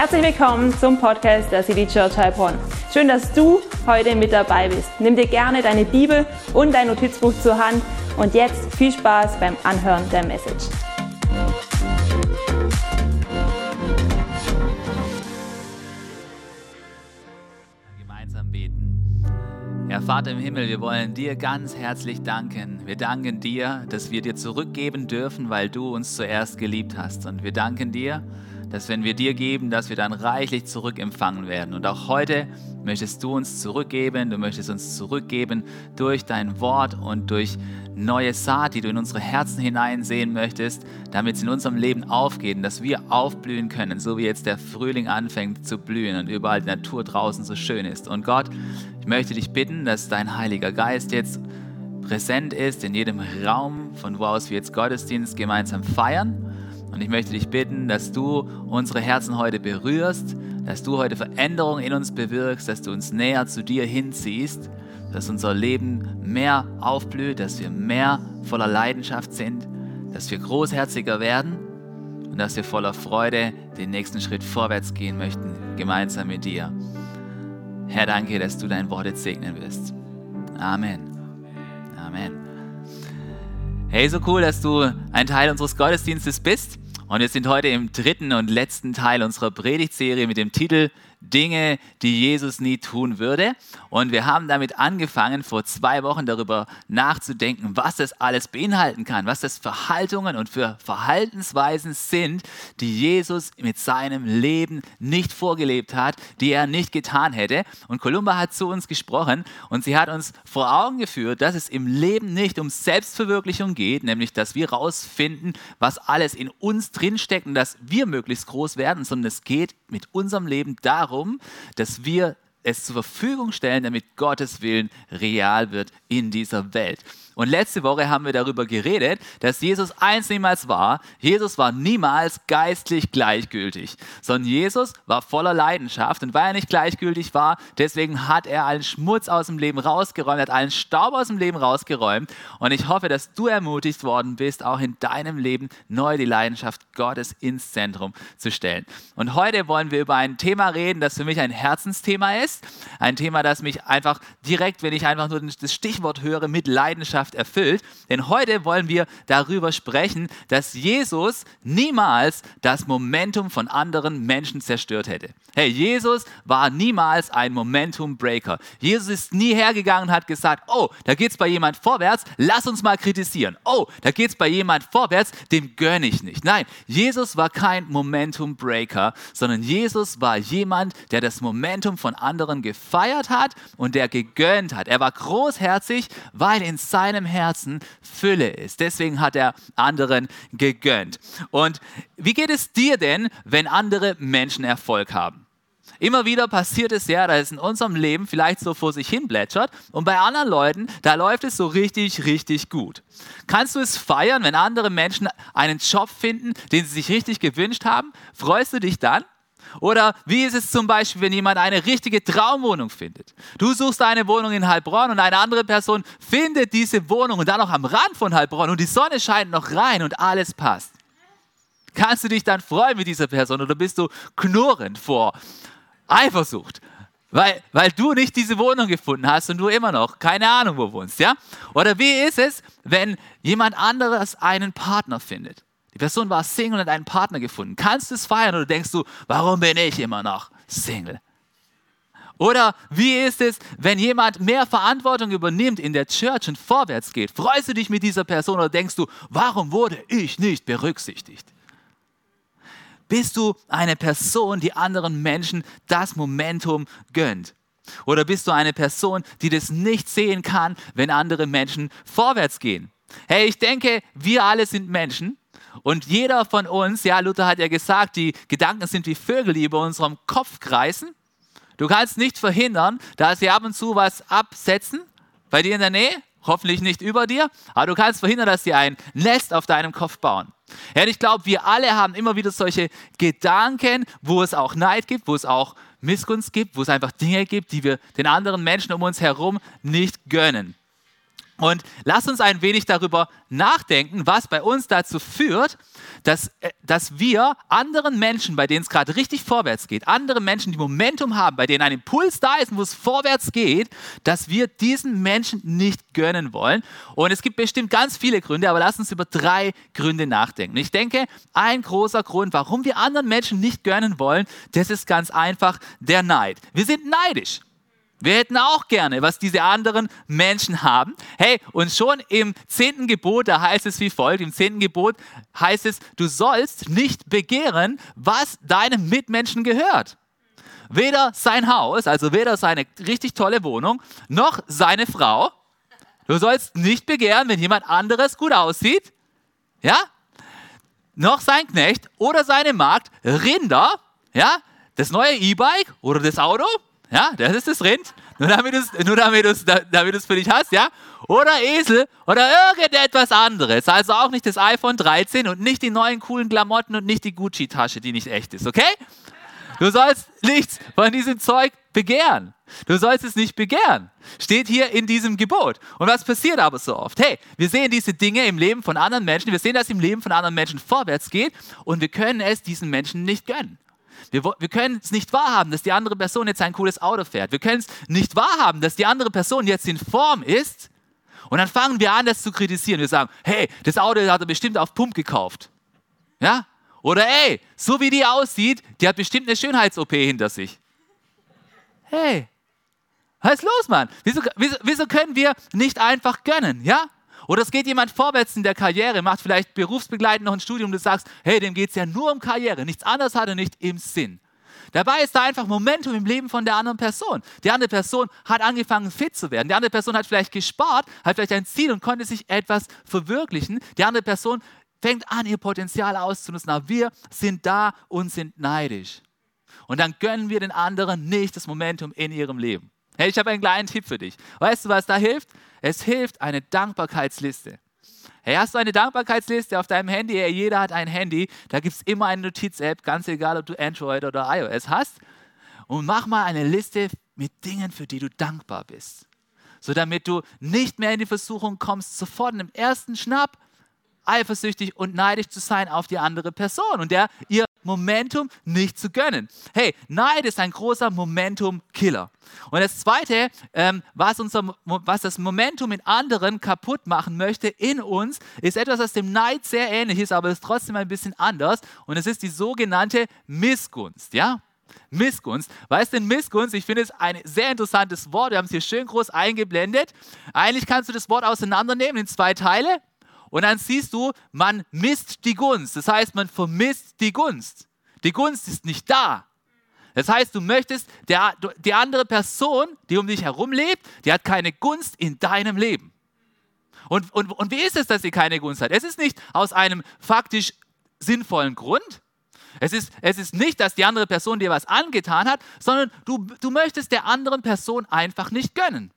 Herzlich willkommen zum Podcast der City Church Heilbronn. Schön, dass du heute mit dabei bist. Nimm dir gerne deine Bibel und dein Notizbuch zur Hand und jetzt viel Spaß beim Anhören der Message. Gemeinsam beten. Herr Vater im Himmel, wir wollen dir ganz herzlich danken. Wir danken dir, dass wir dir zurückgeben dürfen, weil du uns zuerst geliebt hast. Und wir danken dir, dass wenn wir dir geben, dass wir dann reichlich zurückempfangen werden. Und auch heute möchtest du uns zurückgeben, du möchtest uns zurückgeben durch dein Wort und durch neue Saat, die du in unsere Herzen hineinsehen möchtest, damit es in unserem Leben aufgeht, dass wir aufblühen können, so wie jetzt der Frühling anfängt zu blühen und überall die Natur draußen so schön ist. Und Gott, ich möchte dich bitten, dass dein Heiliger Geist jetzt präsent ist in jedem Raum, von wo aus wir jetzt Gottesdienst gemeinsam feiern und ich möchte dich bitten, dass du unsere Herzen heute berührst, dass du heute Veränderungen in uns bewirkst, dass du uns näher zu dir hinziehst, dass unser Leben mehr aufblüht, dass wir mehr voller Leidenschaft sind, dass wir großherziger werden und dass wir voller Freude den nächsten Schritt vorwärts gehen möchten, gemeinsam mit dir. Herr, danke, dass du dein Wort jetzt segnen wirst. Amen. Amen. Hey, so cool, dass du ein Teil unseres Gottesdienstes bist. Und wir sind heute im dritten und letzten Teil unserer Predigtserie mit dem Titel Dinge, die Jesus nie tun würde. Und wir haben damit angefangen, vor zwei Wochen darüber nachzudenken, was das alles beinhalten kann, was das für Haltungen und für Verhaltensweisen sind, die Jesus mit seinem Leben nicht vorgelebt hat, die er nicht getan hätte. Und Kolumba hat zu uns gesprochen und sie hat uns vor Augen geführt, dass es im Leben nicht um Selbstverwirklichung geht, nämlich dass wir rausfinden, was alles in uns drinsteckt und dass wir möglichst groß werden, sondern es geht mit unserem Leben darum, darum, dass wir es zur Verfügung stellen, damit Gottes Willen real wird in dieser Welt. Und letzte Woche haben wir darüber geredet, dass Jesus eins niemals war. Jesus war niemals geistlich gleichgültig, sondern Jesus war voller Leidenschaft. Und weil er nicht gleichgültig war, deswegen hat er allen Schmutz aus dem Leben rausgeräumt, hat allen Staub aus dem Leben rausgeräumt. Und ich hoffe, dass du ermutigt worden bist, auch in deinem Leben neu die Leidenschaft Gottes ins Zentrum zu stellen. Und heute wollen wir über ein Thema reden, das für mich ein Herzensthema ist. Ein Thema, das mich einfach direkt, wenn ich einfach nur das Stichwort höre, mit Leidenschaft Leidenschaft erfüllt. Denn heute wollen wir darüber sprechen, dass Jesus niemals das Momentum von anderen Menschen zerstört hätte. Hey, Jesus war niemals ein Momentum-Breaker. Jesus ist nie hergegangen und hat gesagt, oh, da geht es bei jemand vorwärts, lass uns mal kritisieren. Oh, da geht es bei jemand vorwärts, dem gönne ich nicht. Nein, Jesus war kein Momentum-Breaker, sondern Jesus war jemand, der das Momentum von anderen gefeiert hat und der gegönnt hat. Er war großherzig, weil in seinem seinem Herzen Fülle ist. Deswegen hat er anderen gegönnt. Und wie geht es dir denn, wenn andere Menschen Erfolg haben? Immer wieder passiert es ja, dass es in unserem Leben vielleicht so vor sich hin plätschert und bei anderen Leuten, da läuft es so richtig, richtig gut. Kannst du es feiern, wenn andere Menschen einen Job finden, den sie sich richtig gewünscht haben? Freust du dich dann? Oder wie ist es zum Beispiel, wenn jemand eine richtige Traumwohnung findet? Du suchst eine Wohnung in Heilbronn und eine andere Person findet diese Wohnung und dann noch am Rand von Heilbronn und die Sonne scheint noch rein und alles passt. Kannst du dich dann freuen mit dieser Person oder bist du knurrend vor Eifersucht? Weil, weil du nicht diese Wohnung gefunden hast und du immer noch keine Ahnung wo wohnst, ja? Oder wie ist es, wenn jemand anderes einen Partner findet? Die Person war Single und hat einen Partner gefunden. Kannst du es feiern oder denkst du, warum bin ich immer noch Single? Oder wie ist es, wenn jemand mehr Verantwortung übernimmt in der Church und vorwärts geht? Freust du dich mit dieser Person oder denkst du, warum wurde ich nicht berücksichtigt? Bist du eine Person, die anderen Menschen das Momentum gönnt? Oder bist du eine Person, die das nicht sehen kann, wenn andere Menschen vorwärts gehen? Hey, ich denke, wir alle sind Menschen und jeder von uns, ja, Luther hat ja gesagt, die Gedanken sind wie Vögel, die über unserem Kopf kreisen. Du kannst nicht verhindern, dass sie ab und zu was absetzen, bei dir in der Nähe, hoffentlich nicht über dir, aber du kannst verhindern, dass sie ein Nest auf deinem Kopf bauen. Ja, ich glaube, wir alle haben immer wieder solche Gedanken, wo es auch Neid gibt, wo es auch Missgunst gibt, wo es einfach Dinge gibt, die wir den anderen Menschen um uns herum nicht gönnen. Und lass uns ein wenig darüber nachdenken, was bei uns dazu führt, dass, äh, dass wir anderen Menschen, bei denen es gerade richtig vorwärts geht, andere Menschen, die Momentum haben, bei denen ein Impuls da ist, wo es vorwärts geht, dass wir diesen Menschen nicht gönnen wollen. Und es gibt bestimmt ganz viele Gründe, aber lass uns über drei Gründe nachdenken. Ich denke, ein großer Grund, warum wir anderen Menschen nicht gönnen wollen, das ist ganz einfach der Neid. Wir sind neidisch. Wir hätten auch gerne, was diese anderen Menschen haben. Hey, und schon im zehnten Gebot, da heißt es wie folgt, im zehnten Gebot heißt es, du sollst nicht begehren, was deinem Mitmenschen gehört. Weder sein Haus, also weder seine richtig tolle Wohnung, noch seine Frau. Du sollst nicht begehren, wenn jemand anderes gut aussieht. Ja? Noch sein Knecht oder seine Magd, Rinder, ja? Das neue E-Bike oder das Auto ja, das ist das Rind. Nur damit du es damit damit für dich hast, ja? Oder Esel oder irgendetwas anderes. Also auch nicht das iPhone 13 und nicht die neuen coolen Klamotten und nicht die Gucci-Tasche, die nicht echt ist, okay? Du sollst nichts von diesem Zeug begehren. Du sollst es nicht begehren. Steht hier in diesem Gebot. Und was passiert aber so oft? Hey, wir sehen diese Dinge im Leben von anderen Menschen. Wir sehen, dass im Leben von anderen Menschen vorwärts geht und wir können es diesen Menschen nicht gönnen. Wir, wir können es nicht wahrhaben, dass die andere Person jetzt ein cooles Auto fährt. Wir können es nicht wahrhaben, dass die andere Person jetzt in Form ist. Und dann fangen wir an, das zu kritisieren. Wir sagen, hey, das Auto hat er bestimmt auf Pump gekauft. Ja? Oder ey, so wie die aussieht, die hat bestimmt eine Schönheits-OP hinter sich. Hey, was ist los, Mann? Wieso, wieso, wieso können wir nicht einfach gönnen? Ja? Oder es geht jemand vorwärts in der Karriere, macht vielleicht berufsbegleitend noch ein Studium, du sagst, hey, dem geht es ja nur um Karriere, nichts anderes hat er nicht im Sinn. Dabei ist da einfach Momentum im Leben von der anderen Person. Die andere Person hat angefangen fit zu werden. Die andere Person hat vielleicht gespart, hat vielleicht ein Ziel und konnte sich etwas verwirklichen. Die andere Person fängt an, ihr Potenzial auszunutzen. Aber wir sind da und sind neidisch. Und dann gönnen wir den anderen nicht das Momentum in ihrem Leben. Hey, ich habe einen kleinen Tipp für dich. Weißt du, was da hilft? Es hilft eine Dankbarkeitsliste. Hey, hast du eine Dankbarkeitsliste auf deinem Handy? Hey, jeder hat ein Handy. Da gibt es immer eine Notiz-App, ganz egal, ob du Android oder iOS hast. Und mach mal eine Liste mit Dingen, für die du dankbar bist. So damit du nicht mehr in die Versuchung kommst, sofort im ersten Schnapp eifersüchtig und neidisch zu sein auf die andere Person und der ihr Momentum nicht zu gönnen. Hey, Neid ist ein großer Momentum-Killer. Und das Zweite, ähm, was, unser, was das Momentum in anderen kaputt machen möchte, in uns, ist etwas, das dem Neid sehr ähnlich ist, aber ist trotzdem ein bisschen anders. Und es ist die sogenannte Missgunst. Ja? Missgunst. Weißt du, Missgunst, ich finde es ein sehr interessantes Wort. Wir haben es hier schön groß eingeblendet. Eigentlich kannst du das Wort auseinandernehmen in zwei Teile. Und dann siehst du, man misst die Gunst. Das heißt, man vermisst die Gunst. Die Gunst ist nicht da. Das heißt, du möchtest, der, die andere Person, die um dich herum lebt, die hat keine Gunst in deinem Leben. Und, und, und wie ist es, dass sie keine Gunst hat? Es ist nicht aus einem faktisch sinnvollen Grund. Es ist, es ist nicht, dass die andere Person dir was angetan hat, sondern du, du möchtest der anderen Person einfach nicht gönnen.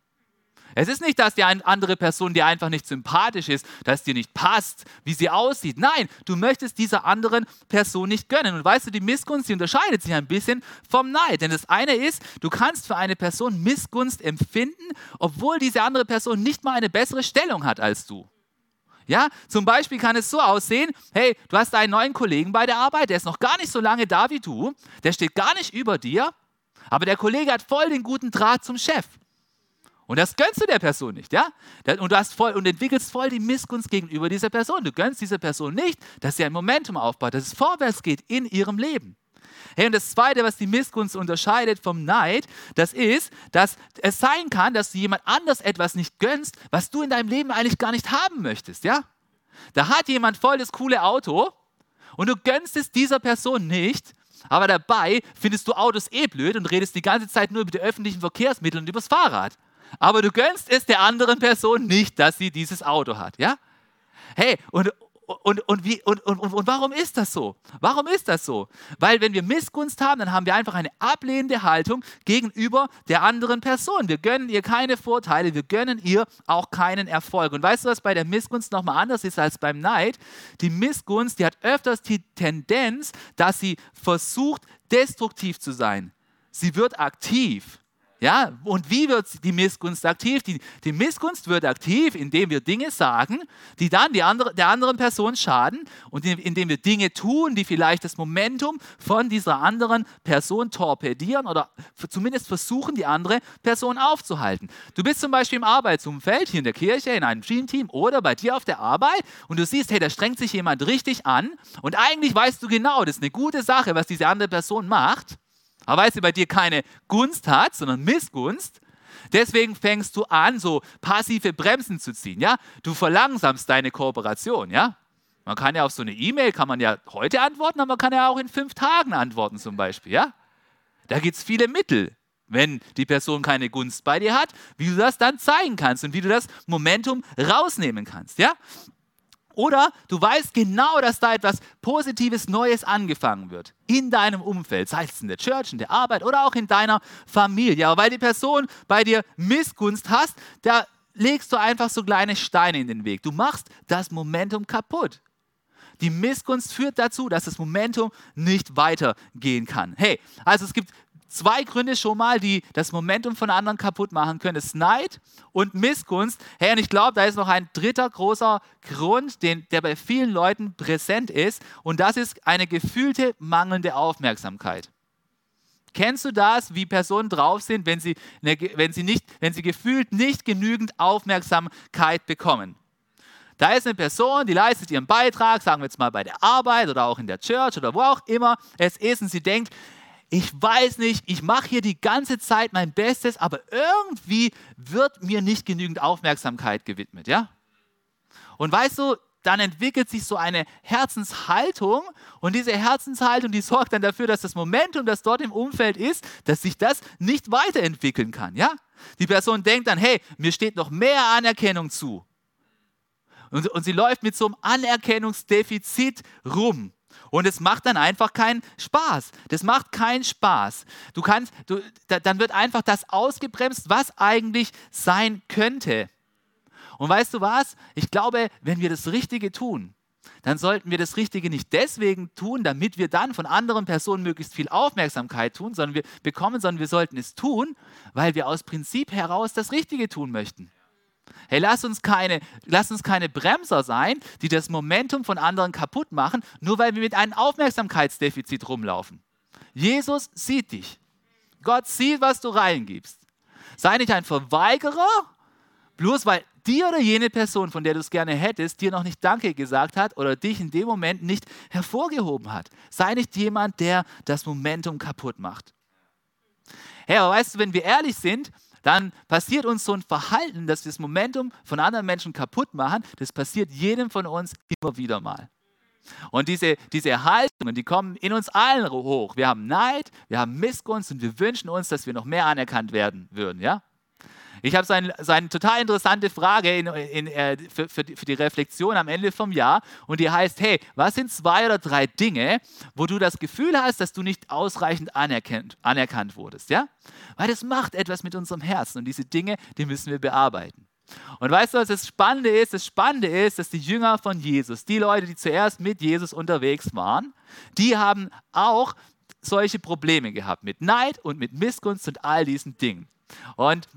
Es ist nicht, dass die andere Person dir einfach nicht sympathisch ist, dass dir nicht passt, wie sie aussieht. Nein, du möchtest dieser anderen Person nicht gönnen. Und weißt du, die Missgunst, die unterscheidet sich ein bisschen vom Neid. Denn das eine ist, du kannst für eine Person Missgunst empfinden, obwohl diese andere Person nicht mal eine bessere Stellung hat als du. Ja, zum Beispiel kann es so aussehen, hey, du hast einen neuen Kollegen bei der Arbeit, der ist noch gar nicht so lange da wie du, der steht gar nicht über dir, aber der Kollege hat voll den guten Draht zum Chef. Und das gönnst du der Person nicht, ja? Und du hast voll und entwickelst voll die Missgunst gegenüber dieser Person. Du gönnst dieser Person nicht, dass sie ein Momentum aufbaut, dass es vorwärts geht in ihrem Leben. Hey, und das Zweite, was die Missgunst unterscheidet vom Neid, das ist, dass es sein kann, dass du jemand anders etwas nicht gönnst, was du in deinem Leben eigentlich gar nicht haben möchtest, ja? Da hat jemand voll das coole Auto und du gönnst es dieser Person nicht, aber dabei findest du Autos eh blöd und redest die ganze Zeit nur über die öffentlichen Verkehrsmittel und übers Fahrrad aber du gönnst es der anderen Person nicht, dass sie dieses Auto hat. Ja? Hey, und, und, und, wie, und, und, und warum ist das so? Warum ist das so? Weil wenn wir Missgunst haben, dann haben wir einfach eine ablehnende Haltung gegenüber der anderen Person. Wir gönnen ihr keine Vorteile, wir gönnen ihr auch keinen Erfolg. Und weißt du, was bei der Missgunst nochmal anders ist als beim Neid? Die Missgunst, die hat öfters die Tendenz, dass sie versucht, destruktiv zu sein. Sie wird aktiv. Ja, und wie wird die Missgunst aktiv? Die, die Missgunst wird aktiv, indem wir Dinge sagen, die dann die andere, der anderen Person schaden und indem wir Dinge tun, die vielleicht das Momentum von dieser anderen Person torpedieren oder zumindest versuchen, die andere Person aufzuhalten. Du bist zum Beispiel im Arbeitsumfeld, hier in der Kirche, in einem Team oder bei dir auf der Arbeit und du siehst, hey, da strengt sich jemand richtig an und eigentlich weißt du genau, das ist eine gute Sache, was diese andere Person macht. Weil sie bei dir keine Gunst hat, sondern Missgunst, deswegen fängst du an, so passive Bremsen zu ziehen. Ja? Du verlangsamst deine Kooperation. Ja? Man kann ja auf so eine E-Mail, kann man ja heute antworten, aber man kann ja auch in fünf Tagen antworten zum Beispiel. Ja? Da gibt es viele Mittel, wenn die Person keine Gunst bei dir hat, wie du das dann zeigen kannst und wie du das Momentum rausnehmen kannst. Ja? Oder du weißt genau, dass da etwas Positives, Neues angefangen wird. In deinem Umfeld, sei es in der Church, in der Arbeit oder auch in deiner Familie. Aber weil die Person bei dir Missgunst hast, da legst du einfach so kleine Steine in den Weg. Du machst das Momentum kaputt. Die Missgunst führt dazu, dass das Momentum nicht weitergehen kann. Hey, also es gibt zwei Gründe schon mal, die das Momentum von anderen kaputt machen können. Das ist Neid und Missgunst. Hey, und ich glaube, da ist noch ein dritter großer Grund, den, der bei vielen Leuten präsent ist. Und das ist eine gefühlte mangelnde Aufmerksamkeit. Kennst du das, wie Personen drauf sind, wenn sie, wenn sie, nicht, wenn sie gefühlt nicht genügend Aufmerksamkeit bekommen? Da ist eine Person, die leistet ihren Beitrag, sagen wir jetzt mal bei der Arbeit oder auch in der Church oder wo auch immer es ist, und sie denkt, ich weiß nicht, ich mache hier die ganze Zeit mein Bestes, aber irgendwie wird mir nicht genügend Aufmerksamkeit gewidmet, ja? Und weißt du, dann entwickelt sich so eine Herzenshaltung und diese Herzenshaltung, die sorgt dann dafür, dass das Momentum, das dort im Umfeld ist, dass sich das nicht weiterentwickeln kann, ja? Die Person denkt dann, hey, mir steht noch mehr Anerkennung zu. Und, und sie läuft mit so einem Anerkennungsdefizit rum. Und es macht dann einfach keinen Spaß. Das macht keinen Spaß. Du kannst, du, da, dann wird einfach das ausgebremst, was eigentlich sein könnte. Und weißt du was? Ich glaube, wenn wir das Richtige tun, dann sollten wir das Richtige nicht deswegen tun, damit wir dann von anderen Personen möglichst viel Aufmerksamkeit tun, sondern wir bekommen, sondern wir sollten es tun, weil wir aus Prinzip heraus das Richtige tun möchten. Hey, lass uns, keine, lass uns keine Bremser sein, die das Momentum von anderen kaputt machen, nur weil wir mit einem Aufmerksamkeitsdefizit rumlaufen. Jesus sieht dich. Gott sieht, was du reingibst. Sei nicht ein Verweigerer, bloß weil die oder jene Person, von der du es gerne hättest, dir noch nicht Danke gesagt hat oder dich in dem Moment nicht hervorgehoben hat. Sei nicht jemand, der das Momentum kaputt macht. Hey, aber weißt du, wenn wir ehrlich sind, dann passiert uns so ein Verhalten, dass wir das Momentum von anderen Menschen kaputt machen. Das passiert jedem von uns immer wieder mal. Und diese, diese Haltungen, die kommen in uns allen hoch. Wir haben Neid, wir haben Missgunst und wir wünschen uns, dass wir noch mehr anerkannt werden würden. Ja? Ich habe so, ein, so, eine total interessante Frage in, in, äh, für, für, die, für, die, Reflexion am Ende vom Jahr und die heißt, hey, was sind zwei oder drei Dinge, wo du das Gefühl hast, dass du nicht ausreichend anerkannt, anerkannt wurdest? Ja? Weil das macht etwas mit unserem Herzen und diese Dinge, die müssen wir bearbeiten. Und weißt du, was das Spannende ist? Das Spannende ist, dass die Jünger von Jesus, die Leute, die zuerst mit Jesus unterwegs waren, die haben auch solche Probleme gehabt mit Neid und mit Missgunst und all diesen Dingen. Und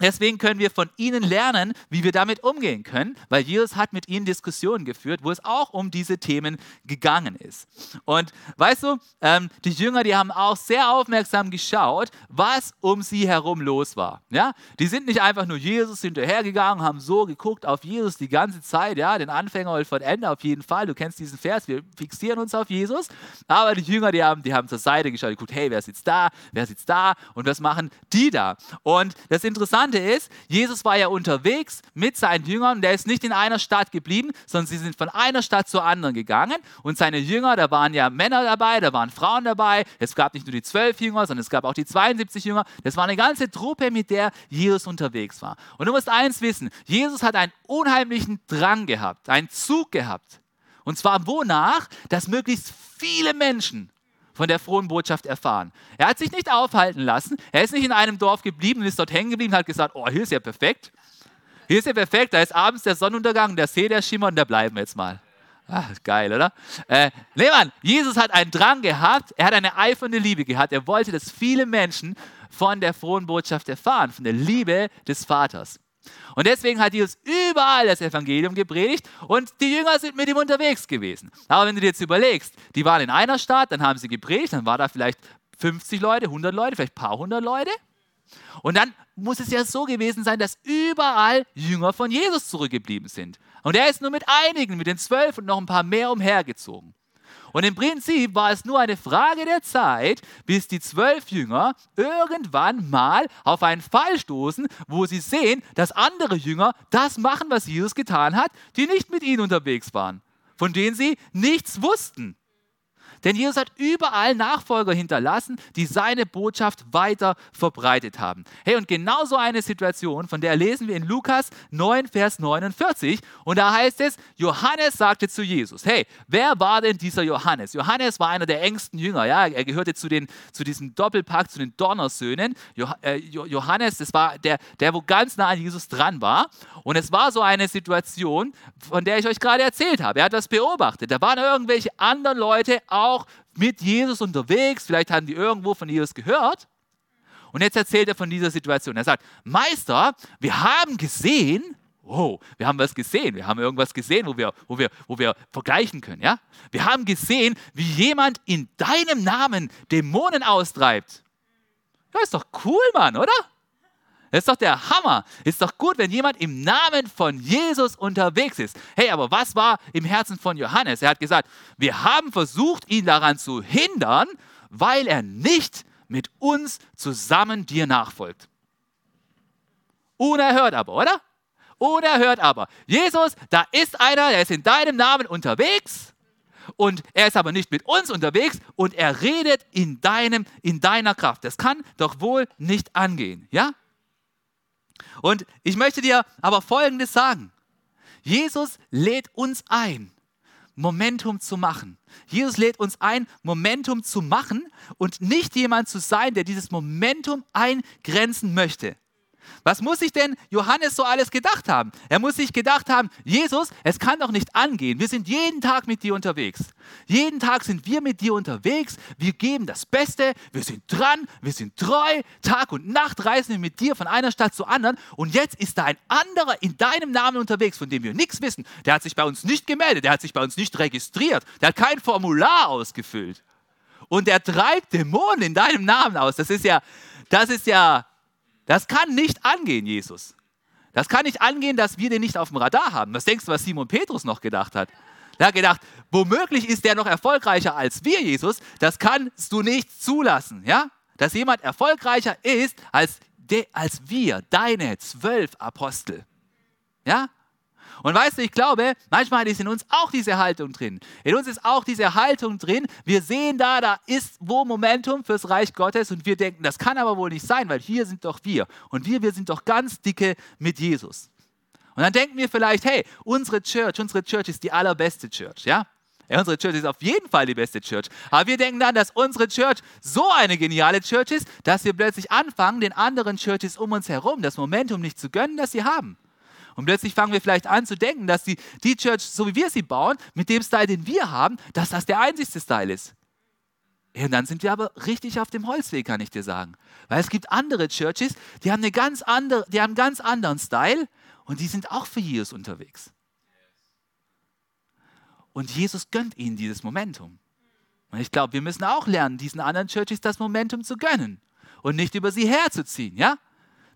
Deswegen können wir von ihnen lernen, wie wir damit umgehen können, weil Jesus hat mit ihnen Diskussionen geführt, wo es auch um diese Themen gegangen ist. Und weißt du, ähm, die Jünger, die haben auch sehr aufmerksam geschaut, was um sie herum los war. Ja? Die sind nicht einfach nur Jesus hinterhergegangen, haben so geguckt auf Jesus die ganze Zeit, ja, den Anfänger und von Ende auf jeden Fall. Du kennst diesen Vers, wir fixieren uns auf Jesus. Aber die Jünger, die haben, die haben zur Seite geschaut, geguckt, hey, wer sitzt da, wer sitzt da und was machen die da? Und das Interessante Interessante ist, Jesus war ja unterwegs mit seinen Jüngern und er ist nicht in einer Stadt geblieben, sondern sie sind von einer Stadt zur anderen gegangen und seine Jünger, da waren ja Männer dabei, da waren Frauen dabei, es gab nicht nur die zwölf Jünger, sondern es gab auch die 72 Jünger, das war eine ganze Truppe, mit der Jesus unterwegs war. Und du musst eins wissen, Jesus hat einen unheimlichen Drang gehabt, einen Zug gehabt. Und zwar wonach, dass möglichst viele Menschen von der frohen Botschaft erfahren. Er hat sich nicht aufhalten lassen. Er ist nicht in einem Dorf geblieben und ist dort hängen geblieben und hat gesagt, oh, hier ist ja perfekt. Hier ist ja perfekt, da ist abends der Sonnenuntergang, der See, der Schimmer und da bleiben wir jetzt mal. Ah, geil, oder? Äh, nee, Mann, Jesus hat einen Drang gehabt, er hat eine eifernde Liebe gehabt. Er wollte, dass viele Menschen von der frohen Botschaft erfahren, von der Liebe des Vaters. Und deswegen hat Jesus überall das Evangelium gepredigt und die Jünger sind mit ihm unterwegs gewesen. Aber wenn du dir jetzt überlegst, die waren in einer Stadt, dann haben sie gepredigt, dann war da vielleicht 50 Leute, 100 Leute, vielleicht ein paar hundert Leute. Und dann muss es ja so gewesen sein, dass überall Jünger von Jesus zurückgeblieben sind. Und er ist nur mit einigen, mit den zwölf und noch ein paar mehr umhergezogen. Und im Prinzip war es nur eine Frage der Zeit, bis die zwölf Jünger irgendwann mal auf einen Fall stoßen, wo sie sehen, dass andere Jünger das machen, was Jesus getan hat, die nicht mit ihnen unterwegs waren, von denen sie nichts wussten. Denn Jesus hat überall Nachfolger hinterlassen, die seine Botschaft weiter verbreitet haben. Hey, und genau so eine Situation, von der lesen wir in Lukas 9, Vers 49. Und da heißt es, Johannes sagte zu Jesus, hey, wer war denn dieser Johannes? Johannes war einer der engsten Jünger, ja, er gehörte zu, den, zu diesem Doppelpack, zu den Donnersöhnen. Äh, Johannes, das war der, der, wo ganz nah an Jesus dran war. Und es war so eine Situation, von der ich euch gerade erzählt habe. Er hat das beobachtet. Da waren irgendwelche anderen Leute auch auch mit Jesus unterwegs, vielleicht haben die irgendwo von Jesus gehört. Und jetzt erzählt er von dieser Situation. Er sagt, Meister, wir haben gesehen, oh, wir haben was gesehen, wir haben irgendwas gesehen, wo wir, wo wir, wo wir vergleichen können. Ja? Wir haben gesehen, wie jemand in deinem Namen Dämonen austreibt. Ja, ist doch cool, Mann, oder? Das ist doch der Hammer. Ist doch gut, wenn jemand im Namen von Jesus unterwegs ist. Hey, aber was war im Herzen von Johannes? Er hat gesagt, wir haben versucht, ihn daran zu hindern, weil er nicht mit uns zusammen dir nachfolgt. Unerhört aber, oder? Unerhört aber. Jesus, da ist einer, der ist in deinem Namen unterwegs und er ist aber nicht mit uns unterwegs und er redet in deinem in deiner Kraft. Das kann doch wohl nicht angehen, ja? Und ich möchte dir aber Folgendes sagen. Jesus lädt uns ein, Momentum zu machen. Jesus lädt uns ein, Momentum zu machen und nicht jemand zu sein, der dieses Momentum eingrenzen möchte. Was muss sich denn Johannes so alles gedacht haben? Er muss sich gedacht haben, Jesus, es kann doch nicht angehen. Wir sind jeden Tag mit dir unterwegs. Jeden Tag sind wir mit dir unterwegs. Wir geben das Beste. Wir sind dran. Wir sind treu. Tag und Nacht reisen wir mit dir von einer Stadt zur anderen. Und jetzt ist da ein anderer in deinem Namen unterwegs, von dem wir nichts wissen. Der hat sich bei uns nicht gemeldet. Der hat sich bei uns nicht registriert. Der hat kein Formular ausgefüllt. Und er treibt Dämonen in deinem Namen aus. Das ist ja, das ist ja das kann nicht angehen, Jesus. Das kann nicht angehen, dass wir den nicht auf dem Radar haben. Was denkst du, was Simon Petrus noch gedacht hat? Er hat gedacht, womöglich ist der noch erfolgreicher als wir, Jesus. Das kannst du nicht zulassen, ja? Dass jemand erfolgreicher ist als, de, als wir, deine zwölf Apostel. Ja? Und weißt du, ich glaube, manchmal ist in uns auch diese Haltung drin. In uns ist auch diese Haltung drin. Wir sehen da, da ist wo Momentum fürs Reich Gottes und wir denken, das kann aber wohl nicht sein, weil hier sind doch wir. Und wir, wir sind doch ganz dicke mit Jesus. Und dann denken wir vielleicht, hey, unsere Church, unsere Church ist die allerbeste Church, ja? Ja, unsere Church ist auf jeden Fall die beste Church. Aber wir denken dann, dass unsere Church so eine geniale Church ist, dass wir plötzlich anfangen, den anderen Churches um uns herum das Momentum nicht zu gönnen, das sie haben. Und plötzlich fangen wir vielleicht an zu denken, dass die, die Church, so wie wir sie bauen, mit dem Style, den wir haben, dass das der einzigste Style ist. Und dann sind wir aber richtig auf dem Holzweg, kann ich dir sagen. Weil es gibt andere Churches, die haben, eine ganz andere, die haben einen ganz anderen Style und die sind auch für Jesus unterwegs. Und Jesus gönnt ihnen dieses Momentum. Und ich glaube, wir müssen auch lernen, diesen anderen Churches das Momentum zu gönnen und nicht über sie herzuziehen, ja?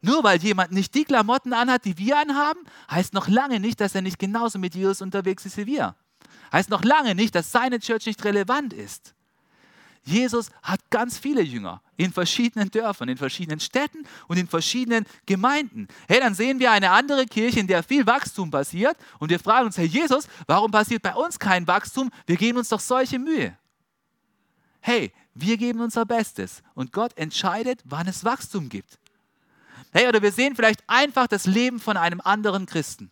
Nur weil jemand nicht die Klamotten anhat, die wir anhaben, heißt noch lange nicht, dass er nicht genauso mit Jesus unterwegs ist wie wir. Heißt noch lange nicht, dass seine Church nicht relevant ist. Jesus hat ganz viele Jünger in verschiedenen Dörfern, in verschiedenen Städten und in verschiedenen Gemeinden. Hey, dann sehen wir eine andere Kirche, in der viel Wachstum passiert und wir fragen uns, Herr Jesus, warum passiert bei uns kein Wachstum? Wir geben uns doch solche Mühe. Hey, wir geben unser Bestes und Gott entscheidet, wann es Wachstum gibt. Hey, oder wir sehen vielleicht einfach das Leben von einem anderen Christen.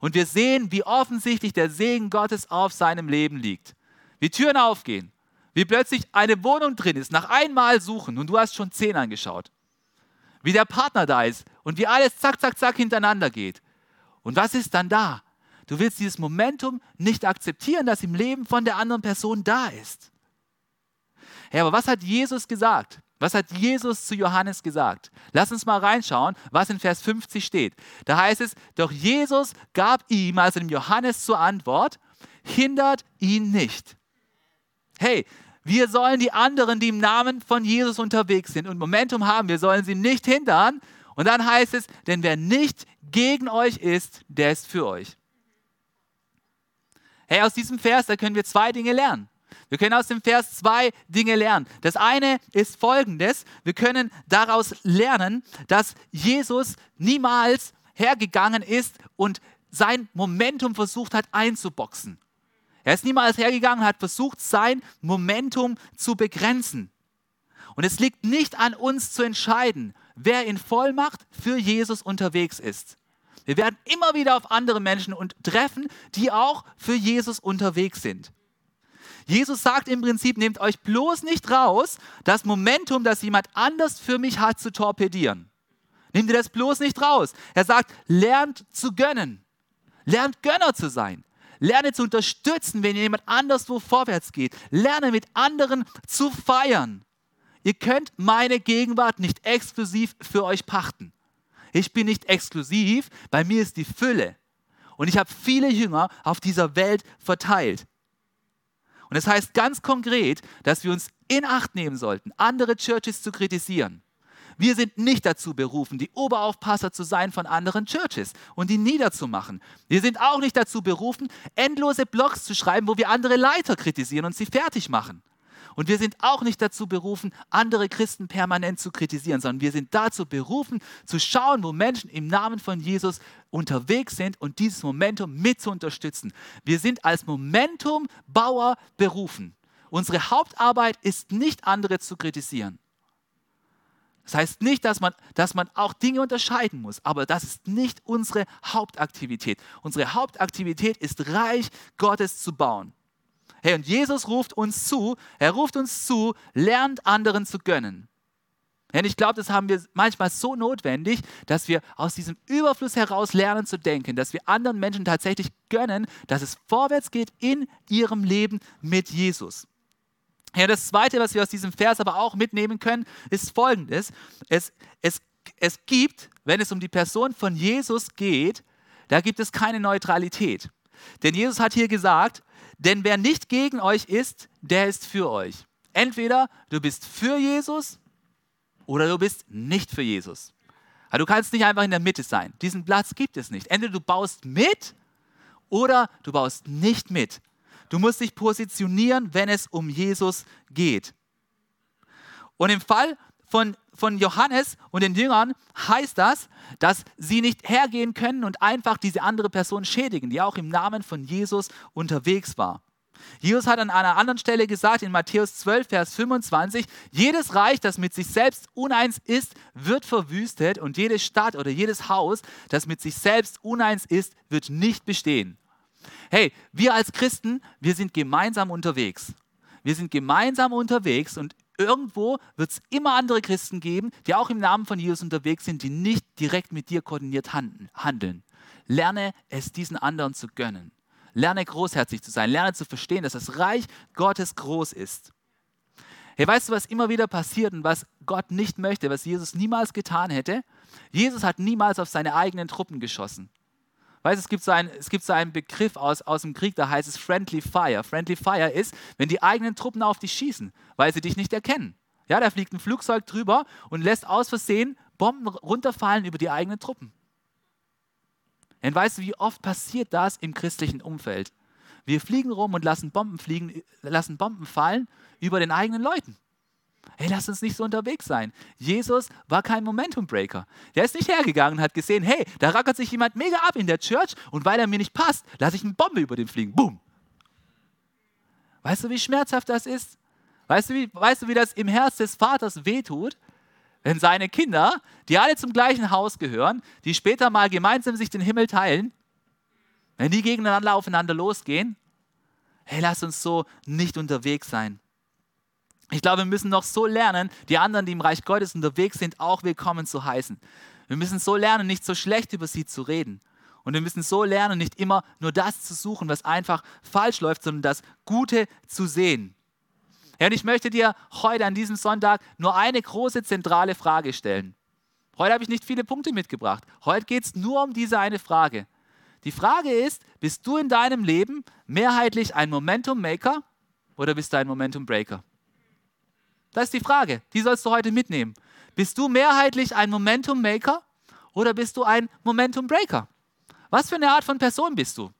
Und wir sehen, wie offensichtlich der Segen Gottes auf seinem Leben liegt. Wie Türen aufgehen, wie plötzlich eine Wohnung drin ist, nach einmal suchen und du hast schon zehn angeschaut. Wie der Partner da ist und wie alles zack, zack, zack hintereinander geht. Und was ist dann da? Du willst dieses Momentum nicht akzeptieren, das im Leben von der anderen Person da ist. Hey, aber was hat Jesus gesagt? Was hat Jesus zu Johannes gesagt? Lass uns mal reinschauen, was in Vers 50 steht. Da heißt es, doch Jesus gab ihm, also dem Johannes zur Antwort, hindert ihn nicht. Hey, wir sollen die anderen, die im Namen von Jesus unterwegs sind und Momentum haben, wir sollen sie nicht hindern. Und dann heißt es, denn wer nicht gegen euch ist, der ist für euch. Hey, aus diesem Vers, da können wir zwei Dinge lernen. Wir können aus dem Vers zwei Dinge lernen. Das eine ist folgendes. Wir können daraus lernen, dass Jesus niemals hergegangen ist und sein Momentum versucht hat einzuboxen. Er ist niemals hergegangen und hat versucht, sein Momentum zu begrenzen. Und es liegt nicht an uns zu entscheiden, wer in Vollmacht für Jesus unterwegs ist. Wir werden immer wieder auf andere Menschen und treffen, die auch für Jesus unterwegs sind. Jesus sagt im Prinzip, nehmt euch bloß nicht raus, das Momentum, das jemand anders für mich hat, zu torpedieren. Nehmt ihr das bloß nicht raus. Er sagt, lernt zu gönnen. Lernt Gönner zu sein. Lerne zu unterstützen, wenn jemand anderswo vorwärts geht. Lerne mit anderen zu feiern. Ihr könnt meine Gegenwart nicht exklusiv für euch pachten. Ich bin nicht exklusiv, bei mir ist die Fülle. Und ich habe viele Jünger auf dieser Welt verteilt. Und das heißt ganz konkret, dass wir uns in Acht nehmen sollten, andere Churches zu kritisieren. Wir sind nicht dazu berufen, die Oberaufpasser zu sein von anderen Churches und die niederzumachen. Wir sind auch nicht dazu berufen, endlose Blogs zu schreiben, wo wir andere Leiter kritisieren und sie fertig machen. Und wir sind auch nicht dazu berufen, andere Christen permanent zu kritisieren, sondern wir sind dazu berufen, zu schauen, wo Menschen im Namen von Jesus unterwegs sind und dieses Momentum mit zu unterstützen. Wir sind als Momentumbauer berufen. Unsere Hauptarbeit ist nicht, andere zu kritisieren. Das heißt nicht, dass man, dass man auch Dinge unterscheiden muss, aber das ist nicht unsere Hauptaktivität. Unsere Hauptaktivität ist, Reich Gottes zu bauen. Hey, und Jesus ruft uns zu, er ruft uns zu, lernt anderen zu gönnen. Denn ich glaube, das haben wir manchmal so notwendig, dass wir aus diesem Überfluss heraus lernen zu denken, dass wir anderen Menschen tatsächlich gönnen, dass es vorwärts geht in ihrem Leben mit Jesus. Ja, das Zweite, was wir aus diesem Vers aber auch mitnehmen können, ist folgendes. Es, es, es gibt, wenn es um die Person von Jesus geht, da gibt es keine Neutralität. Denn Jesus hat hier gesagt, denn wer nicht gegen euch ist, der ist für euch. Entweder du bist für Jesus oder du bist nicht für Jesus. Du kannst nicht einfach in der Mitte sein. Diesen Platz gibt es nicht. Entweder du baust mit oder du baust nicht mit. Du musst dich positionieren, wenn es um Jesus geht. Und im Fall von, von Johannes und den Jüngern heißt das, dass sie nicht hergehen können und einfach diese andere Person schädigen, die auch im Namen von Jesus unterwegs war. Jesus hat an einer anderen Stelle gesagt, in Matthäus 12, Vers 25, jedes Reich, das mit sich selbst uneins ist, wird verwüstet und jede Stadt oder jedes Haus, das mit sich selbst uneins ist, wird nicht bestehen. Hey, wir als Christen, wir sind gemeinsam unterwegs. Wir sind gemeinsam unterwegs und irgendwo wird es immer andere Christen geben, die auch im Namen von Jesus unterwegs sind, die nicht direkt mit dir koordiniert handeln. Lerne es diesen anderen zu gönnen. Lerne großherzig zu sein. Lerne zu verstehen, dass das Reich Gottes groß ist. Hey, weißt du, was immer wieder passiert und was Gott nicht möchte, was Jesus niemals getan hätte? Jesus hat niemals auf seine eigenen Truppen geschossen. Weißt, es gibt so einen, es gibt so einen Begriff aus, aus dem Krieg, da heißt es Friendly Fire. Friendly Fire ist, wenn die eigenen Truppen auf dich schießen, weil sie dich nicht erkennen. Ja, da fliegt ein Flugzeug drüber und lässt aus Versehen Bomben runterfallen über die eigenen Truppen. Und weißt du, wie oft passiert das im christlichen Umfeld? Wir fliegen rum und lassen Bomben fliegen, lassen Bomben fallen über den eigenen Leuten. Hey, lass uns nicht so unterwegs sein. Jesus war kein Momentum Breaker. Der ist nicht hergegangen und hat gesehen, hey, da rackert sich jemand mega ab in der Church und weil er mir nicht passt, lasse ich eine Bombe über den fliegen. Boom. Weißt du, wie schmerzhaft das ist? Weißt du, wie, weißt du, wie das im Herz des Vaters wehtut, wenn seine Kinder, die alle zum gleichen Haus gehören, die später mal gemeinsam sich den Himmel teilen, wenn die gegeneinander aufeinander losgehen? Hey, lass uns so nicht unterwegs sein. Ich glaube, wir müssen noch so lernen, die anderen, die im Reich Gottes unterwegs sind, auch willkommen zu heißen. Wir müssen so lernen, nicht so schlecht über sie zu reden. Und wir müssen so lernen, nicht immer nur das zu suchen, was einfach falsch läuft, sondern das Gute zu sehen. Ja, und ich möchte dir heute an diesem Sonntag nur eine große zentrale Frage stellen. Heute habe ich nicht viele Punkte mitgebracht. Heute geht es nur um diese eine Frage. Die Frage ist, bist du in deinem Leben mehrheitlich ein Momentum Maker oder bist du ein Momentum Breaker? Das ist die Frage. Die sollst du heute mitnehmen. Bist du mehrheitlich ein Momentum Maker oder bist du ein Momentum Breaker? Was für eine Art von Person bist du?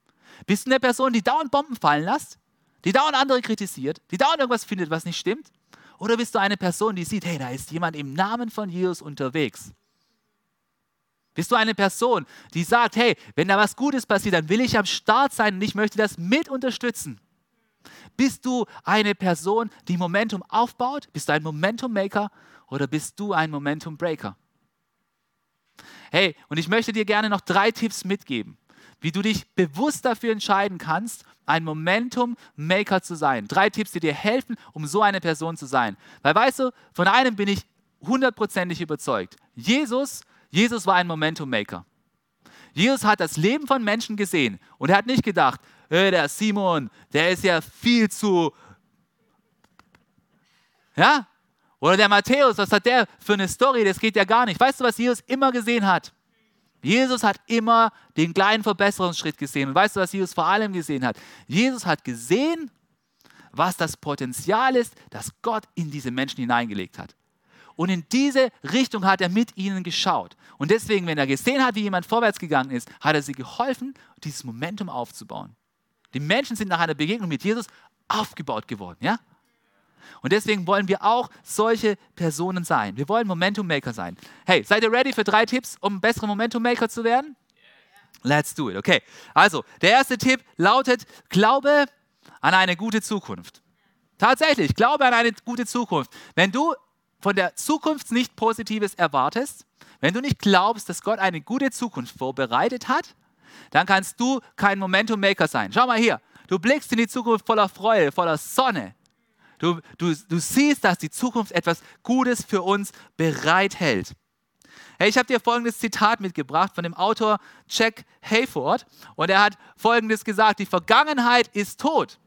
Bist du eine Person, die dauernd Bomben fallen lässt, die dauernd andere kritisiert, die dauernd irgendwas findet, was nicht stimmt? Oder bist du eine Person, die sieht, hey, da ist jemand im Namen von Jesus unterwegs? Bist du eine Person, die sagt, hey, wenn da was Gutes passiert, dann will ich am Start sein und ich möchte das mit unterstützen? Bist du eine Person, die Momentum aufbaut? Bist du ein Momentum Maker oder bist du ein Momentum Breaker? Hey, und ich möchte dir gerne noch drei Tipps mitgeben, wie du dich bewusst dafür entscheiden kannst, ein Momentum Maker zu sein. Drei Tipps, die dir helfen, um so eine Person zu sein. Weil weißt du, von einem bin ich hundertprozentig überzeugt. Jesus Jesus war ein Momentum Maker. Jesus hat das Leben von Menschen gesehen und er hat nicht gedacht, der Simon, der ist ja viel zu, ja? Oder der Matthäus, was hat der für eine Story? Das geht ja gar nicht. Weißt du, was Jesus immer gesehen hat? Jesus hat immer den kleinen Verbesserungsschritt gesehen. Und weißt du, was Jesus vor allem gesehen hat? Jesus hat gesehen, was das Potenzial ist, das Gott in diese Menschen hineingelegt hat. Und in diese Richtung hat er mit ihnen geschaut. Und deswegen, wenn er gesehen hat, wie jemand vorwärts gegangen ist, hat er sie geholfen, dieses Momentum aufzubauen. Die Menschen sind nach einer Begegnung mit Jesus aufgebaut geworden, ja? Und deswegen wollen wir auch solche Personen sein. Wir wollen Momentum Maker sein. Hey, seid ihr ready für drei Tipps, um bessere Momentum Maker zu werden? Let's do it. Okay. Also, der erste Tipp lautet: Glaube an eine gute Zukunft. Tatsächlich, glaube an eine gute Zukunft. Wenn du von der Zukunft nichts Positives erwartest, wenn du nicht glaubst, dass Gott eine gute Zukunft vorbereitet hat, dann kannst du kein Momentum Maker sein. Schau mal hier, du blickst in die Zukunft voller Freude, voller Sonne. Du, du, du siehst, dass die Zukunft etwas Gutes für uns bereithält. Hey, ich habe dir folgendes Zitat mitgebracht von dem Autor Jack Hayford und er hat folgendes gesagt, die Vergangenheit ist tot.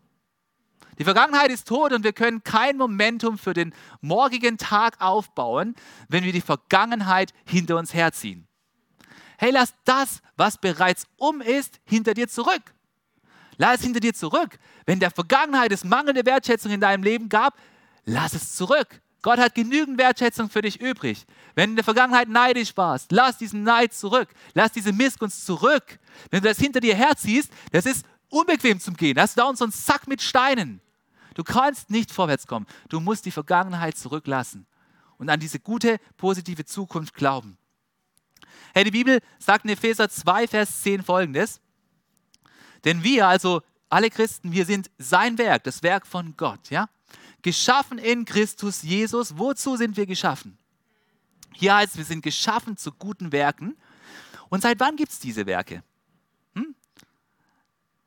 Die Vergangenheit ist tot und wir können kein Momentum für den morgigen Tag aufbauen, wenn wir die Vergangenheit hinter uns herziehen. Hey, lass das, was bereits um ist, hinter dir zurück. Lass es hinter dir zurück. Wenn der Vergangenheit es mangelnde Wertschätzung in deinem Leben gab, lass es zurück. Gott hat genügend Wertschätzung für dich übrig. Wenn du in der Vergangenheit neidisch warst, lass diesen Neid zurück. Lass diese Missgunst zurück. Wenn du das hinter dir herziehst, das ist unbequem zum Gehen. Hast du da so einen Sack mit Steinen. Du kannst nicht vorwärts kommen. Du musst die Vergangenheit zurücklassen und an diese gute, positive Zukunft glauben. Hey, die Bibel sagt in Epheser 2, Vers 10 folgendes. Denn wir, also alle Christen, wir sind sein Werk, das Werk von Gott, ja? Geschaffen in Christus Jesus. Wozu sind wir geschaffen? Hier heißt es, wir sind geschaffen zu guten Werken. Und seit wann gibt es diese Werke?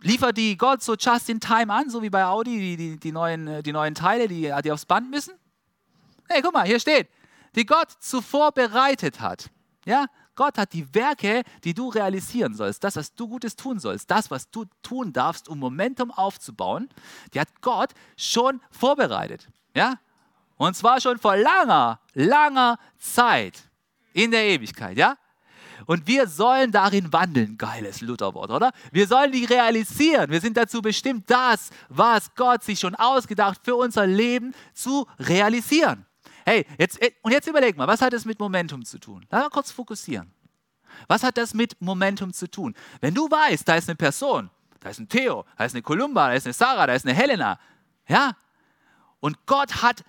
Liefert die Gott so just in time an, so wie bei Audi, die, die, die, neuen, äh, die neuen Teile, die, die aufs Band müssen? Hey, guck mal, hier steht, die Gott zuvor bereitet hat. Ja, Gott hat die Werke, die du realisieren sollst, das, was du Gutes tun sollst, das, was du tun darfst, um Momentum aufzubauen, die hat Gott schon vorbereitet. Ja? Und zwar schon vor langer, langer Zeit in der Ewigkeit. Ja? Und wir sollen darin wandeln. Geiles Lutherwort, oder? Wir sollen die realisieren. Wir sind dazu bestimmt, das, was Gott sich schon ausgedacht für unser Leben zu realisieren. Hey, jetzt, äh, und jetzt überleg mal, was hat das mit Momentum zu tun? Lass mal kurz fokussieren. Was hat das mit Momentum zu tun? Wenn du weißt, da ist eine Person, da ist ein Theo, da ist eine Kolumba, da ist eine Sarah, da ist eine Helena, ja? Und Gott hat